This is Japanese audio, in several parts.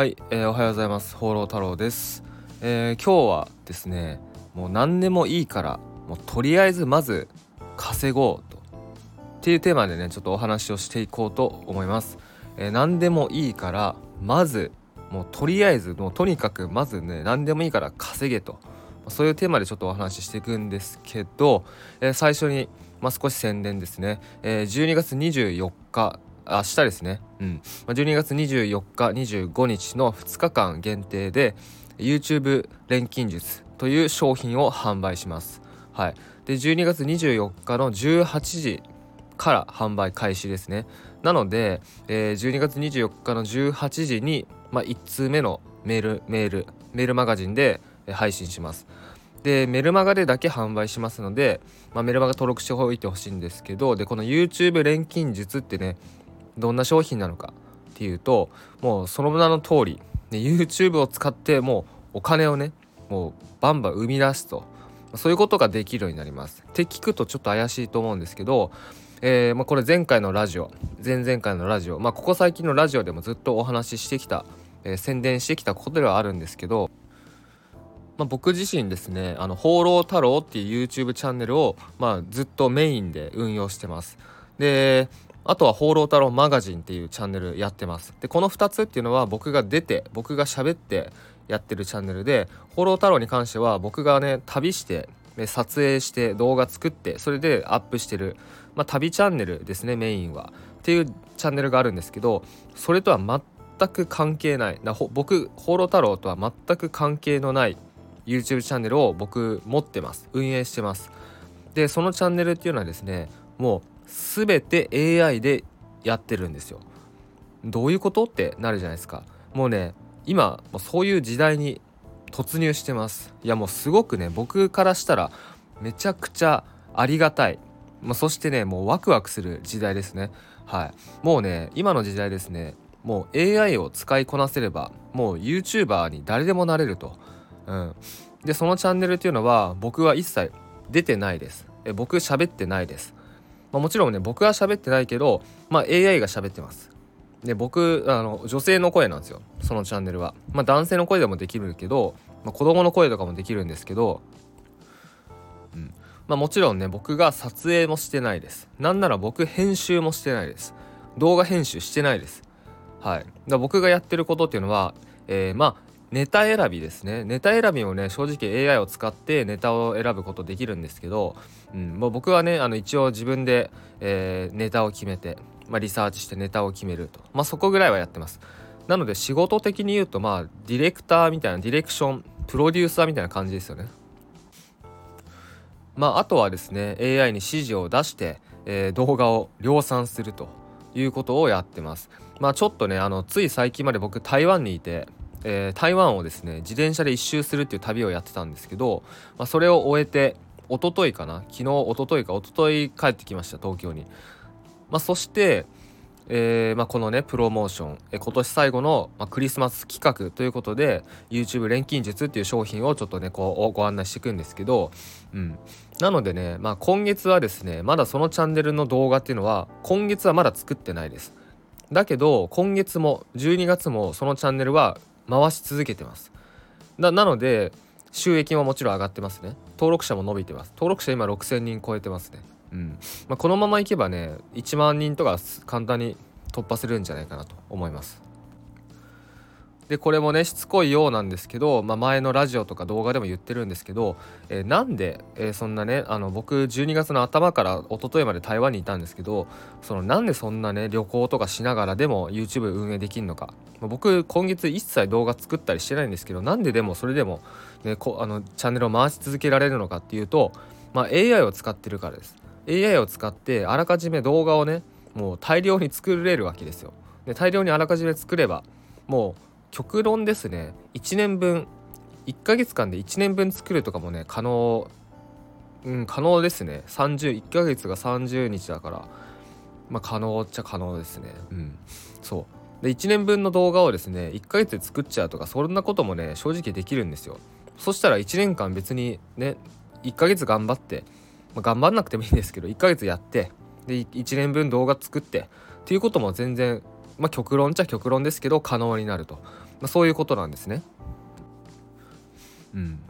はい、えー、おはようございます。放浪太郎です、えー、今日はですねもう何でもいいからもうとりあえずまず稼ごうと。っていうテーマでねちょっとお話をしていこうと思います、えー、何でもいいからまずもうとりあえずもうとにかくまずね何でもいいから稼げと。そういうテーマでちょっとお話ししていくんですけど、えー、最初に、まあ、少し宣伝ですね、えー、12月24日明日ですね、うん、12月24日25日の2日間限定で YouTube 錬金術という商品を販売します。はい、で12月24日の18時から販売開始ですね。なので、えー、12月24日の18時に、まあ、1通目のメールメールメールマガジンで配信します。でメルマガでだけ販売しますので、まあ、メルマガ登録しておいてほしいんですけどでこの YouTube 錬金術ってねどんな商品なのかっていうともうその名の通り、ね、YouTube を使ってもうお金をねもうバンバン生み出すとそういうことができるようになります。って聞くとちょっと怪しいと思うんですけど、えー、まあ、これ前回のラジオ前々回のラジオ、まあ、ここ最近のラジオでもずっとお話ししてきた、えー、宣伝してきたことではあるんですけど、まあ、僕自身ですね「あの放浪太郎」っていう YouTube チャンネルを、まあ、ずっとメインで運用してます。であとは「放浪太郎マガジン」っていうチャンネルやってます。でこの2つっていうのは僕が出て僕が喋ってやってるチャンネルで「放浪太郎」に関しては僕がね旅して撮影して動画作ってそれでアップしてる、まあ、旅チャンネルですねメインは。っていうチャンネルがあるんですけどそれとは全く関係ない。僕放浪太郎とは全く関係のない YouTube チャンネルを僕持ってます。運営してます。でそのチャンネルっていうのはですねもう全て AI でやってるんですよ。どういうことってなるじゃないですか。もうね今もうそういう時代に突入してます。いやもうすごくね僕からしたらめちゃくちゃありがたい。まあ、そしてねもうワクワクする時代ですね。はい。もうね今の時代ですねもう AI を使いこなせればもう YouTuber に誰でもなれると。うん。でそのチャンネルっていうのは僕は一切出てないです。え僕喋ってないです。まあ、もちろんね僕は喋ってないけど、まあ、AI が喋ってます。で僕あの女性の声なんですよ。そのチャンネルは、まあ、男性の声でもできるけど、まあ、子供の声とかもできるんですけど、うん。まあ、もちろんね僕が撮影もしてないです。なんなら僕編集もしてないです。動画編集してないです。はい。だ僕がやってることっていうのは、えー、まあネタ選びですね。ネタ選びもね正直 AI を使ってネタを選ぶことできるんですけど、うん、もう僕はねあの一応自分で、えー、ネタを決めて、まあ、リサーチしてネタを決めると、まあ、そこぐらいはやってます。なので仕事的に言うとまあディレクターみたいなディレクションプロデューサーみたいな感じですよね。まああとはですね AI に指示を出して、えー、動画を量産するということをやってます。まあちょっとねあのつい最近まで僕台湾にいてえー、台湾をですね自転車で一周するっていう旅をやってたんですけど、まあ、それを終えて一昨日かな？昨日一昨日か一昨日帰ってきました東京に、まあ、そして、えーまあ、このねプロモーション、え、今年最後の、ま、クリスマス企画ということで YouTube 錬金術っていう商品をちょっとねこうご案内していくんですけど、うん、なのでね、まあ、今月はですねまだそのチャンネルの動画っていうのは今月はまだ作ってないです。だけど今月も12月もそのチャンネルは回し続けてます。なので収益ももちろん上がってますね。登録者も伸びてます。登録者今6000人超えてますね。うん。まあ、このままいけばね1万人とか簡単に突破するんじゃないかなと思います。でこれもねしつこいようなんですけど、まあ、前のラジオとか動画でも言ってるんですけど、えー、なんで、えー、そんなねあの僕12月の頭から一昨日まで台湾にいたんですけどそのなんでそんなね旅行とかしながらでも YouTube 運営できるのか、まあ、僕今月一切動画作ったりしてないんですけどなんででもそれでも、ね、こあのチャンネルを回し続けられるのかっていうと、まあ、AI を使ってるからです。AI を使ってあらかじめ動画をねもう大量に作れるわけですよ。で大量にあらかじめ作ればもう極論ですね。1年分1ヶ月間で1年分作るとかもね可能うん可能ですね。301ヶ月が30日だから。まあ可能っちゃ可能ですね。うん。そう。で1年分の動画をですね1ヶ月で作っちゃうとかそんなこともね正直できるんですよ。そしたら1年間別にね1ヶ月頑張って、まあ、頑張んなくてもいいんですけど1ヶ月やってで1年分動画作ってっていうことも全然まあ極論ちゃ極論ですけど可能になるとまあ、そういうことなんですね。うん、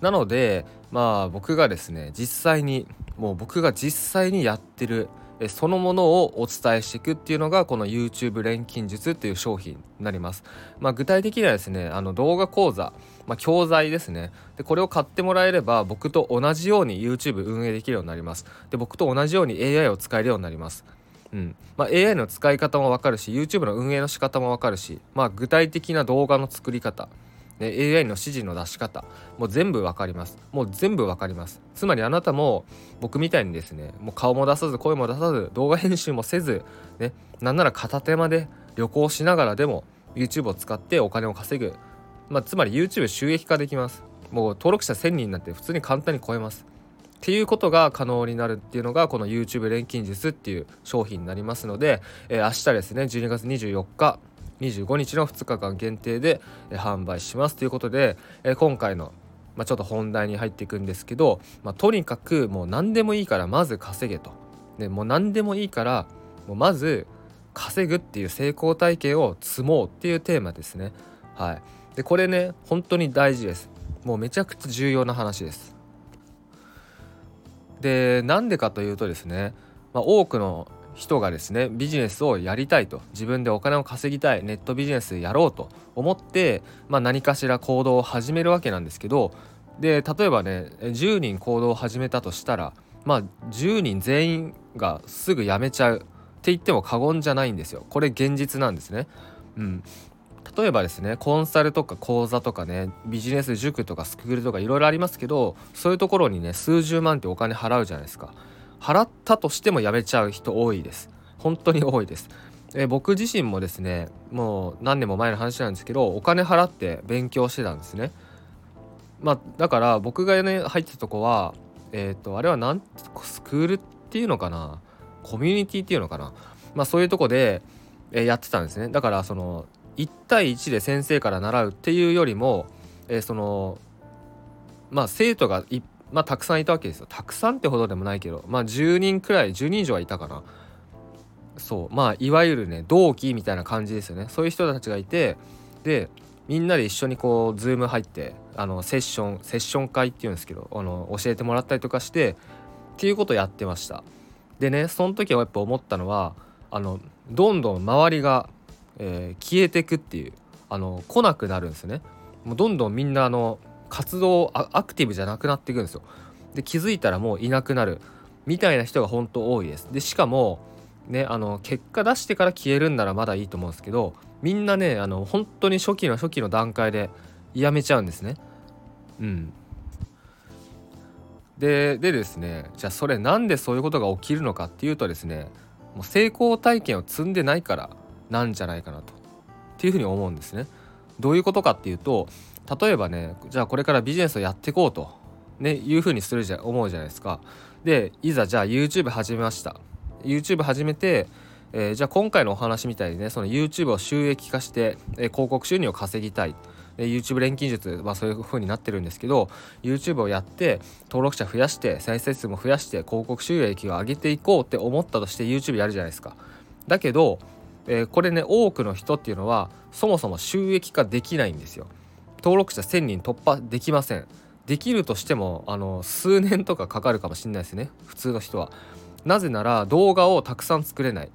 なのでまあ僕がですね実際にもう僕が実際にやってるそのものをお伝えしていくっていうのがこの YouTube 錬金術っていう商品になります。まあ、具体的にはですねあの動画講座、まあ、教材ですねでこれを買ってもらえれば僕と同じように YouTube 運営できるようになります。で僕と同じように AI を使えるようになります。うん。まあ、AI の使い方も分かるし YouTube の運営の仕方も分かるし、まあ、具体的な動画の作り方ね、AI の指示の出し方もう全部わかります。もう全部わかります。つまりあなたも僕みたいにですねもう顔も出さず声も出さず動画編集もせずねなんなら片手間で旅行しながらでも YouTube を使ってお金を稼ぐ、まあ、つまり YouTube 収益化できます。もう登録者1000人になって普通に簡単に超えます。っていうことが可能になるっていうのがこの YouTube 錬金術っていう商品になりますので、えー、明日ですね12月24日25日の2日間限定で販売しますということで今回のまあ、ちょっと本題に入っていくんですけど、まあ、とにかくもう何でもいいからまず稼げと。でもう何でもいいからもうまず稼ぐっていう成功体験を積もうっていうテーマですね。はい、でこれね本当に大事です。もうめちゃくちゃ重要な話です。でなんでかというとですね、まあ、多くの人がですねビジネスをやりたいと自分でお金を稼ぎたいネットビジネスやろうと思って、まあ、何かしら行動を始めるわけなんですけどで例えばね10人行動を始めたとしたらまあ10人全員がすぐ辞めちゃうって言っても過言じゃないんですよこれ現実なんですね。うん、例えばですねコンサルとか講座とかねビジネス塾とかスクールとかいろいろありますけどそういうところにね数十万ってお金払うじゃないですか。払ったとしてもやめちゃう人多いです。本当に多いです。え僕自身もですねもう何年も前の話なんですけどお金払って勉強してたんですね。まあだから僕がね入ってたとこはえっ、ー、とあれはなんスクールっていうのかな？コミュニティっていうのかな？まあそういうとこで、え、やってたんですね。だからその1対1で先生から習うっていうよりも、えー、そのまあ生徒がいまあたくさんいたわけですよ。たくさんってほどでもないけどまあ10人くらい10人以上はいたかな。そう。まあいわゆるね同期みたいな感じですよね。そういう人たちがいてでみんなで一緒にこうズーム入ってあのセッションセッション会っていうんですけどあの教えてもらったりとかしてっていうことをやってました。でねその時はやっぱ思ったのはあのどんどん周りが、えー、消えてくっていうあの来なくなるんですねもうどんどんみんなあの活動アクティブじゃなくなっていくんですよ。で気づいたらもういなくなるみたいな人が本当多いです。でしかもねあの結果出してから消えるんならまだいいと思うんですけどみんなねあの本当に初期の初期の段階でやめちゃうんですね。うん。ででですねじゃあそれなんでそういうことが起きるのかっていうとですねもう成功体験を積んでないからなんじゃないかなとっていうふうに思うんですね。どういうことかっていうと例えばねじゃあこれからビジネスをやっていこうと、ね、いうふうにするじゃ思うじゃないですか。でいざじゃあ YouTube 始めました。YouTube 始めて、えー、じゃあ今回のお話みたいにねその YouTube を収益化して、えー、広告収入を稼ぎたい。YouTube 錬金術、まあ、そういう風になってるんですけど YouTube をやって登録者増やして再生数も増やして広告収益を上げていこうって思ったとして YouTube やるじゃないですか。だけど、えー、これね多くの人っていうのはそもそも収益化できないんですよ。登録者1000人突破できません。できるとしてもあの数年とかかかるかもしれないですね。普通の人は。なぜなら動画をたくさん作れない、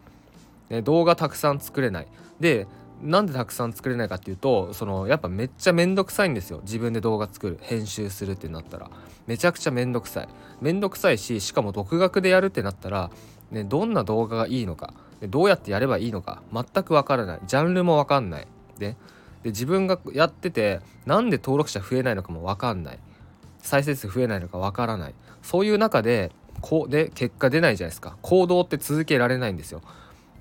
ね、動画たくさん作れない。でなんでたくさん作れないかっていうとそのやっぱめっちゃめんどくさいんですよ。自分で動画作る。編集するってなったら。めちゃくちゃめんどくさい。めんどくさいししかも独学でやるってなったら、ね、どんな動画がいいのか。でどうやってやればいいのか全くわからない。ジャンルもわかんない。でで自分がやっててなんで登録者増えないのかも分かんない。再生数増えないのか分からない。そういう中でこうで結果出ないじゃないですか。行動って続けられないんですよ。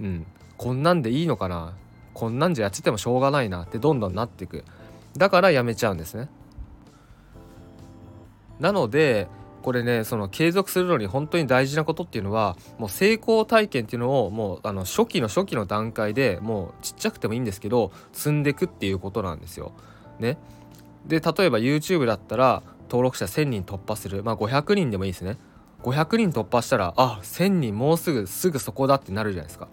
うん、こんなんでいいのかな。こんなんじゃやっててもしょうがないな。ってどんどんなっていく。だからやめちゃうんですね。なのでこれねその継続するのに本当に大事なことっていうのはもう成功体験っていうのをもうあの初期の初期の段階でもうちっちゃくてもいいんですけど積んでくっていうことなんですよ。ね。で例えば YouTube だったら登録者1,000人突破するまあ500人でもいいですね。500人突破したらあ1,000人もうすぐすぐそこだってなるじゃないですか。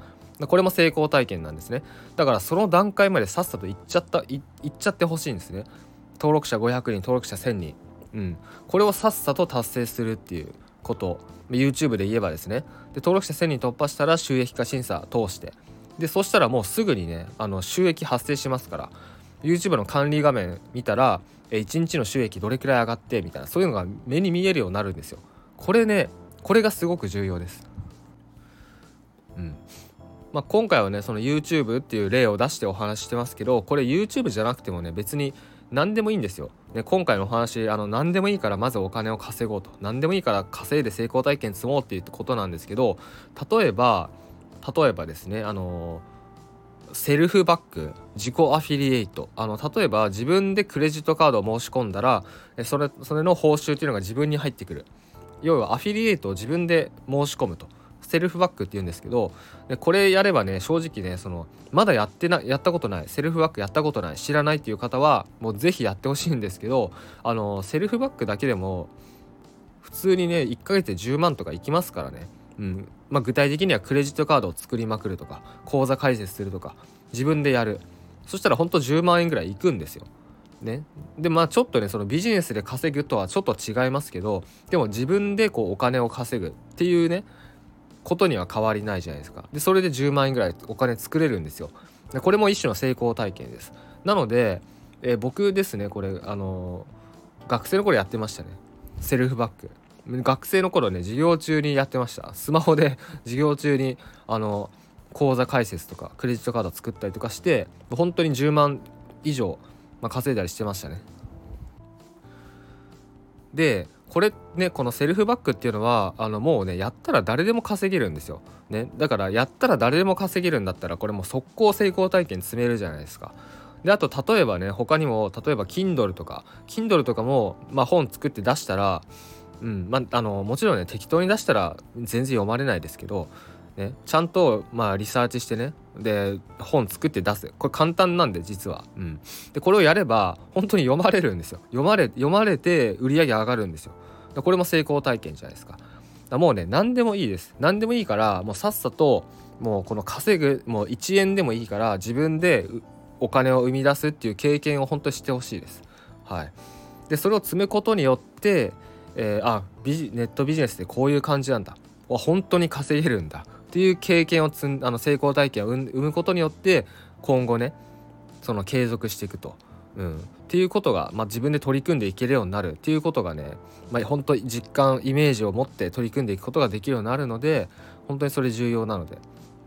これも成功体験なんですねだからその段階までさっさと行っちゃった行っちゃってほしいんですね登録者500人登録者1000人うん。これをさっさと達成するっていうこと。YouTube で言えばですね。で登録者1000人突破したら収益化審査通して。でそしたらもうすぐにねあの収益発生しますから。YouTube の管理画面見たら1日の収益どれくらい上がってみたいな。そういうのが目に見えるようになるんですよ。これねこれがすごく重要です。うん。まあ、今回はねその YouTube っていう例を出してお話してますけどこれ YouTube じゃなくてもね別に何でもいいんですよ。ね、今回のお話あの何でもいいからまずお金を稼ごうと。何でもいいから稼いで成功体験積もうっていうことなんですけど例えば例えばですねあのセルフバック自己アフィリエイト。あの例えば自分でクレジットカードを申し込んだらそれそれの報酬っていうのが自分に入ってくる。要はアフィリエイトを自分で申し込むと。セルフバックって言うんですけどでこれやればね正直ねそのまだやってなやったことないセルフバックやったことない知らないっていう方はもう是非やってほしいんですけどあのセルフバックだけでも普通にね1ヶ月で10万とかいきますからね。うんまあ、具体的にはクレジットカードを作りまくるとか口座開設するとか自分でやるそしたらほんと10万円ぐらいいくんですよ。ね、でまあちょっとねそのビジネスで稼ぐとはちょっと違いますけどでも自分でこうお金を稼ぐっていうねことには変わりないじゃないですか。でそれで10万円ぐらいお金作れるんですよ。でこれも一種の成功体験です。なので、えー、僕ですねこれあのー、学生の頃やってましたね。セルフバック。学生の頃ね授業中にやってました。スマホで 授業中にあの口座開設とかクレジットカード作ったりとかして本当に10万以上、まあ、稼いだりしてましたね。でこれねこのセルフバックっていうのはあのもうねやったら誰でも稼げるんですよ。ね、だからやったら誰でも稼げるんだったらこれもう速攻成功体験積めるじゃないですか。であと例えばね他にも例えば Kindle とか Kindle とかも、まあ、本作って出したら、うんまあ、あのもちろんね適当に出したら全然読まれないですけどね、ちゃんとまあリサーチしてね。で本作って出す。これ簡単なんで実は、うん、でこれをやれば本当に読まれるんですよ。読まれ読まれて売り上げ上がるんですよ。これも成功体験じゃないですか。だもうね何でもいいです。何でもいいからもうさっさともうこの稼ぐもう1円でもいいから自分でお金を生み出すっていう経験を本当にしてほしいです。はい。でそれを積むことによって、えー、あビジネットビジネスでこういう感じなんだ。本当に稼げるんだ。っていう経験を積んあの成功体験を生むことによって今後ねその継続していくと、うん、っていうことが、まあ、自分で取り組んでいけるようになる。っていうことがね、まあ、本当に実感イメージを持って取り組んでいくことができるようになるので本当にそれ重要なので、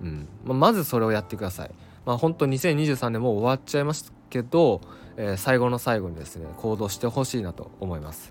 うん。まあ、まずそれをやってください。まあ、本当2023年もう終わっちゃいますけど、えー、最後の最後にですね行動してほしいなと思います。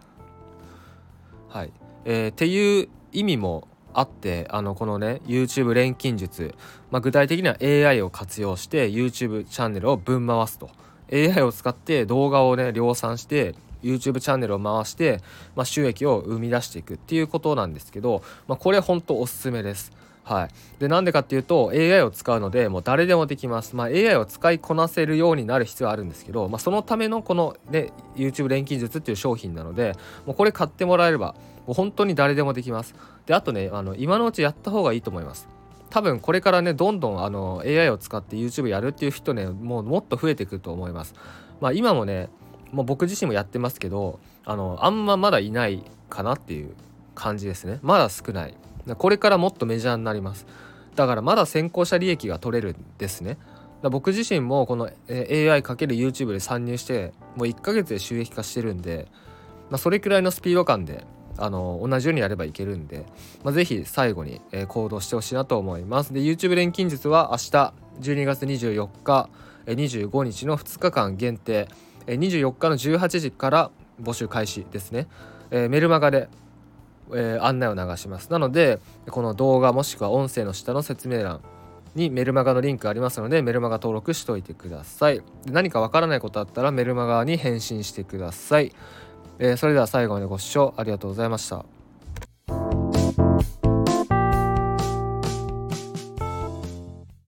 はい、えー、っていう意味もあってあのこのね YouTube 錬金術、まあ、具体的には AI を活用して YouTube チャンネルをぶん回すと。AI を使って動画をね量産して YouTube チャンネルを回して、まあ、収益を生み出していくっていうことなんですけど、まあ、これ本当おすすめです。はい、でなんでかっていうと AI を使うのでもう誰でもできます、まあ、AI を使いこなせるようになる必要はあるんですけど、まあ、そのためのこの、ね、YouTube 錬金術っていう商品なのでもうこれ買ってもらえればもう本当に誰でもできます。であとねあの今のうちやった方がいいと思います。多分これからねどんどんあの AI を使って YouTube やるっていう人ねもうもっと増えてくると思います。まあ今もねもう僕自身もやってますけどあのあんままだいないかなっていう感じですね。まだ少ない。これからもっとメジャーになります。だからまだ先行者利益が取れるんですね。僕自身もこの AI×YouTube で参入してもう1ヶ月で収益化してるんで、まあ、それくらいのスピード感であの同じようにやればいけるんで、まあ、ぜひ最後に、えー、行動してほしいなと思います。で YouTube 錬金術は明日12月24日、25日の2日間限定、24日の18時から募集開始ですね、えー、メルマガで、えー、案内を流します。なのでこの動画もしくは音声の下の説明欄にメルマガのリンクありますのでメルマガ登録しておいてください。何かわからないことあったらメルマガに返信してください。えー、それでは最後までご視聴ありがとうございました。